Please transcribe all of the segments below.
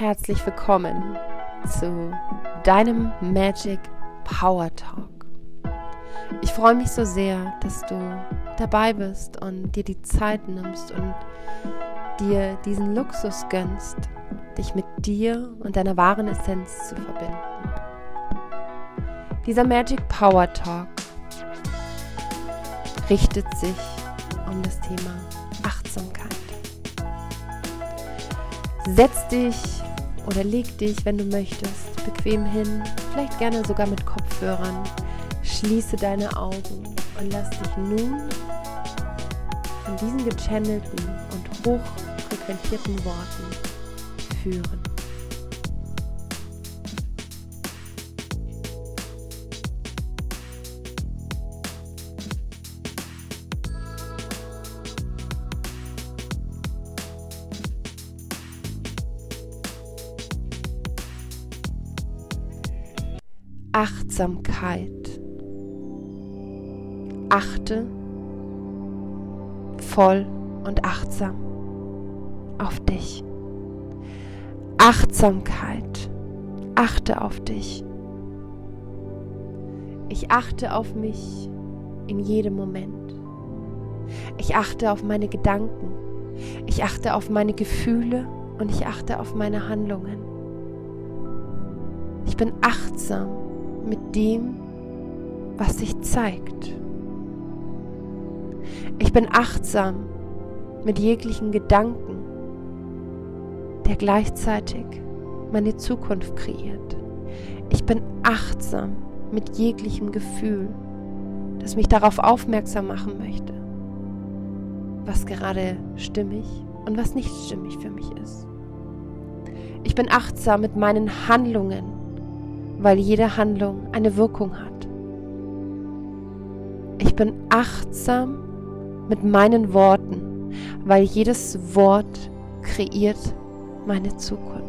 herzlich willkommen zu deinem Magic Power Talk. Ich freue mich so sehr, dass du dabei bist und dir die Zeit nimmst und dir diesen Luxus gönnst, dich mit dir und deiner wahren Essenz zu verbinden. Dieser Magic Power Talk richtet sich um das Thema Setz dich oder leg dich, wenn du möchtest, bequem hin, vielleicht gerne sogar mit Kopfhörern. Schließe deine Augen und lass dich nun von diesen gechannelten und hochfrequentierten Worten führen. Achtsamkeit. Achte voll und achtsam auf dich. Achtsamkeit. Achte auf dich. Ich achte auf mich in jedem Moment. Ich achte auf meine Gedanken. Ich achte auf meine Gefühle und ich achte auf meine Handlungen. Ich bin achtsam mit dem, was sich zeigt. Ich bin achtsam mit jeglichen Gedanken, der gleichzeitig meine Zukunft kreiert. Ich bin achtsam mit jeglichem Gefühl, das mich darauf aufmerksam machen möchte, was gerade stimmig und was nicht stimmig für mich ist. Ich bin achtsam mit meinen Handlungen, weil jede Handlung eine Wirkung hat. Ich bin achtsam mit meinen Worten, weil jedes Wort kreiert meine Zukunft.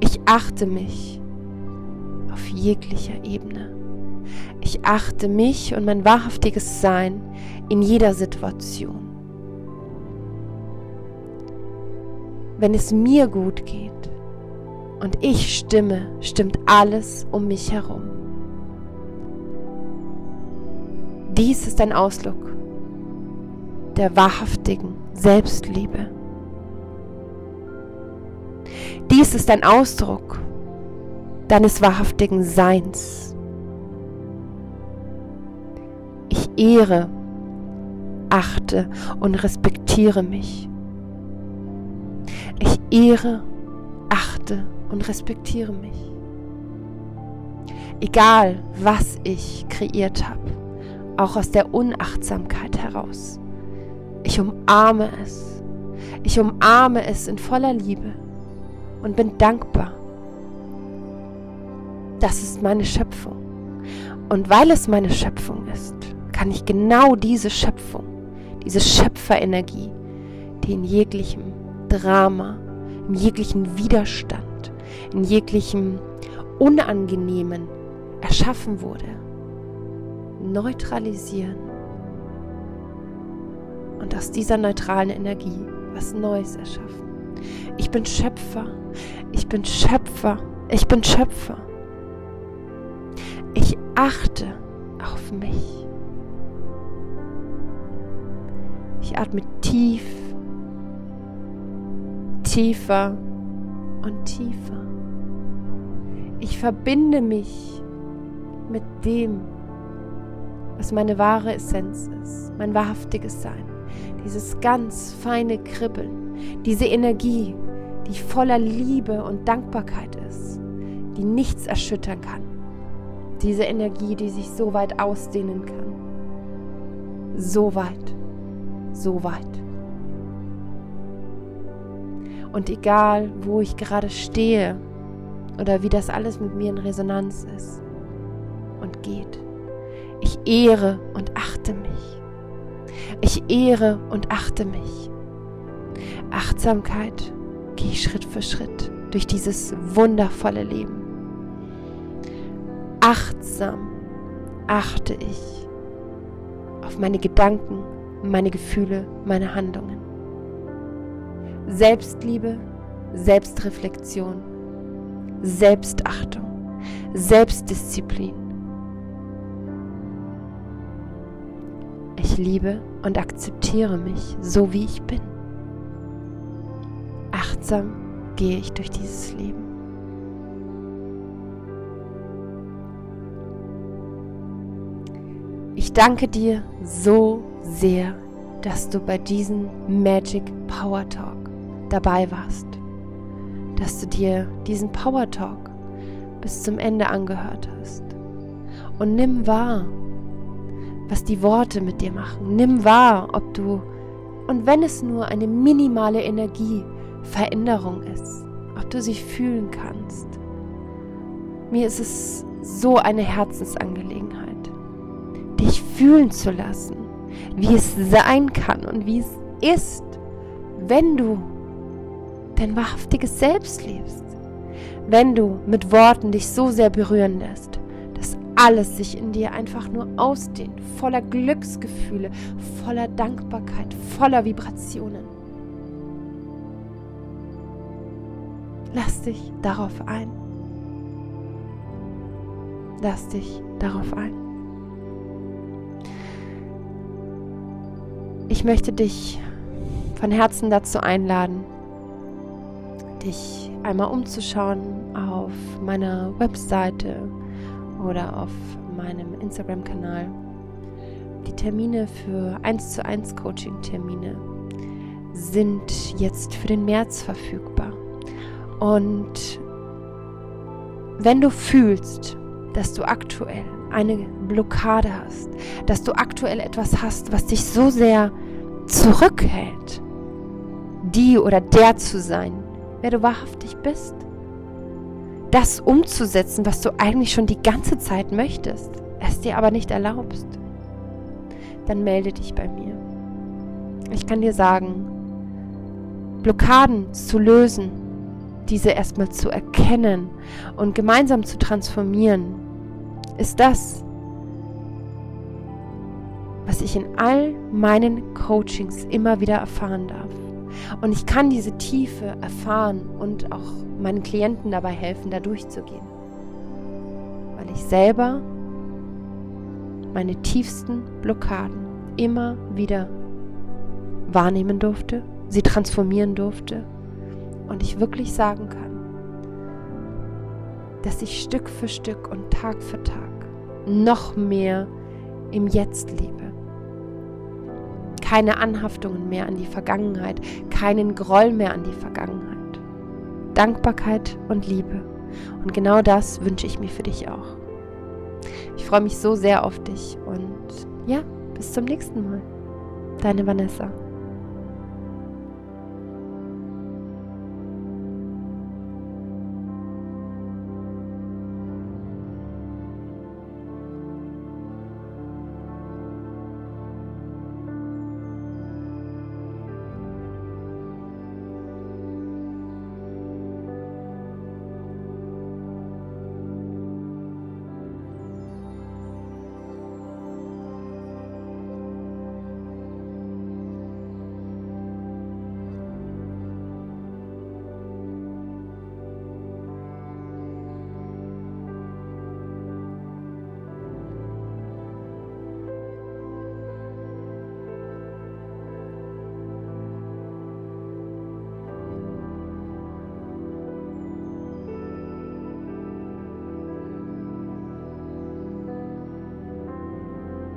Ich achte mich auf jeglicher Ebene. Ich achte mich und mein wahrhaftiges Sein in jeder Situation. Wenn es mir gut geht, und ich stimme, stimmt alles um mich herum. Dies ist ein Ausdruck der wahrhaftigen Selbstliebe. Dies ist ein Ausdruck deines wahrhaftigen Seins. Ich ehre, achte und respektiere mich. Ich ehre, achte und respektiere mich. Egal, was ich kreiert habe, auch aus der Unachtsamkeit heraus. Ich umarme es. Ich umarme es in voller Liebe und bin dankbar. Das ist meine Schöpfung. Und weil es meine Schöpfung ist, kann ich genau diese Schöpfung, diese Schöpferenergie, die in jeglichem Drama, in jeglichen Widerstand, in jeglichem Unangenehmen erschaffen wurde, neutralisieren und aus dieser neutralen Energie was Neues erschaffen. Ich bin Schöpfer, ich bin Schöpfer, ich bin Schöpfer. Ich achte auf mich. Ich atme tief, tiefer und tiefer. Ich verbinde mich mit dem, was meine wahre Essenz ist, mein wahrhaftiges Sein. Dieses ganz feine Kribbeln, diese Energie, die voller Liebe und Dankbarkeit ist, die nichts erschüttern kann. Diese Energie, die sich so weit ausdehnen kann. So weit, so weit. Und egal, wo ich gerade stehe, oder wie das alles mit mir in Resonanz ist und geht. Ich ehre und achte mich. Ich ehre und achte mich. Achtsamkeit gehe ich Schritt für Schritt durch dieses wundervolle Leben. Achtsam achte ich auf meine Gedanken, meine Gefühle, meine Handlungen. Selbstliebe, Selbstreflexion, Selbstachtung, Selbstdisziplin. Ich liebe und akzeptiere mich so, wie ich bin. Achtsam gehe ich durch dieses Leben. Ich danke dir so sehr, dass du bei diesem Magic Power Talk dabei warst, dass du dir diesen Power Talk bis zum Ende angehört hast. Und nimm wahr, was die Worte mit dir machen. Nimm wahr, ob du, und wenn es nur eine minimale Energieveränderung ist, ob du sie fühlen kannst. Mir ist es so eine Herzensangelegenheit, dich fühlen zu lassen, wie es sein kann und wie es ist, wenn du dein wahrhaftiges Selbst lebst, wenn du mit Worten dich so sehr berühren lässt, alles sich in dir einfach nur ausdehnt, voller Glücksgefühle, voller Dankbarkeit, voller Vibrationen. Lass dich darauf ein. Lass dich darauf ein. Ich möchte dich von Herzen dazu einladen, dich einmal umzuschauen auf meiner Webseite oder auf meinem Instagram-Kanal. Die Termine für 1 zu 1 Coaching-Termine sind jetzt für den März verfügbar. Und wenn du fühlst, dass du aktuell eine Blockade hast, dass du aktuell etwas hast, was dich so sehr zurückhält, die oder der zu sein, wer du wahrhaftig bist, das umzusetzen, was du eigentlich schon die ganze Zeit möchtest, es dir aber nicht erlaubst, dann melde dich bei mir. Ich kann dir sagen, Blockaden zu lösen, diese erstmal zu erkennen und gemeinsam zu transformieren, ist das, was ich in all meinen Coachings immer wieder erfahren darf. Und ich kann diese Tiefe erfahren und auch meinen Klienten dabei helfen, da durchzugehen. Weil ich selber meine tiefsten Blockaden immer wieder wahrnehmen durfte, sie transformieren durfte und ich wirklich sagen kann, dass ich Stück für Stück und Tag für Tag noch mehr im Jetzt lebe keine Anhaftungen mehr an die Vergangenheit, keinen Groll mehr an die Vergangenheit. Dankbarkeit und Liebe. Und genau das wünsche ich mir für dich auch. Ich freue mich so sehr auf dich und ja, bis zum nächsten Mal. Deine Vanessa.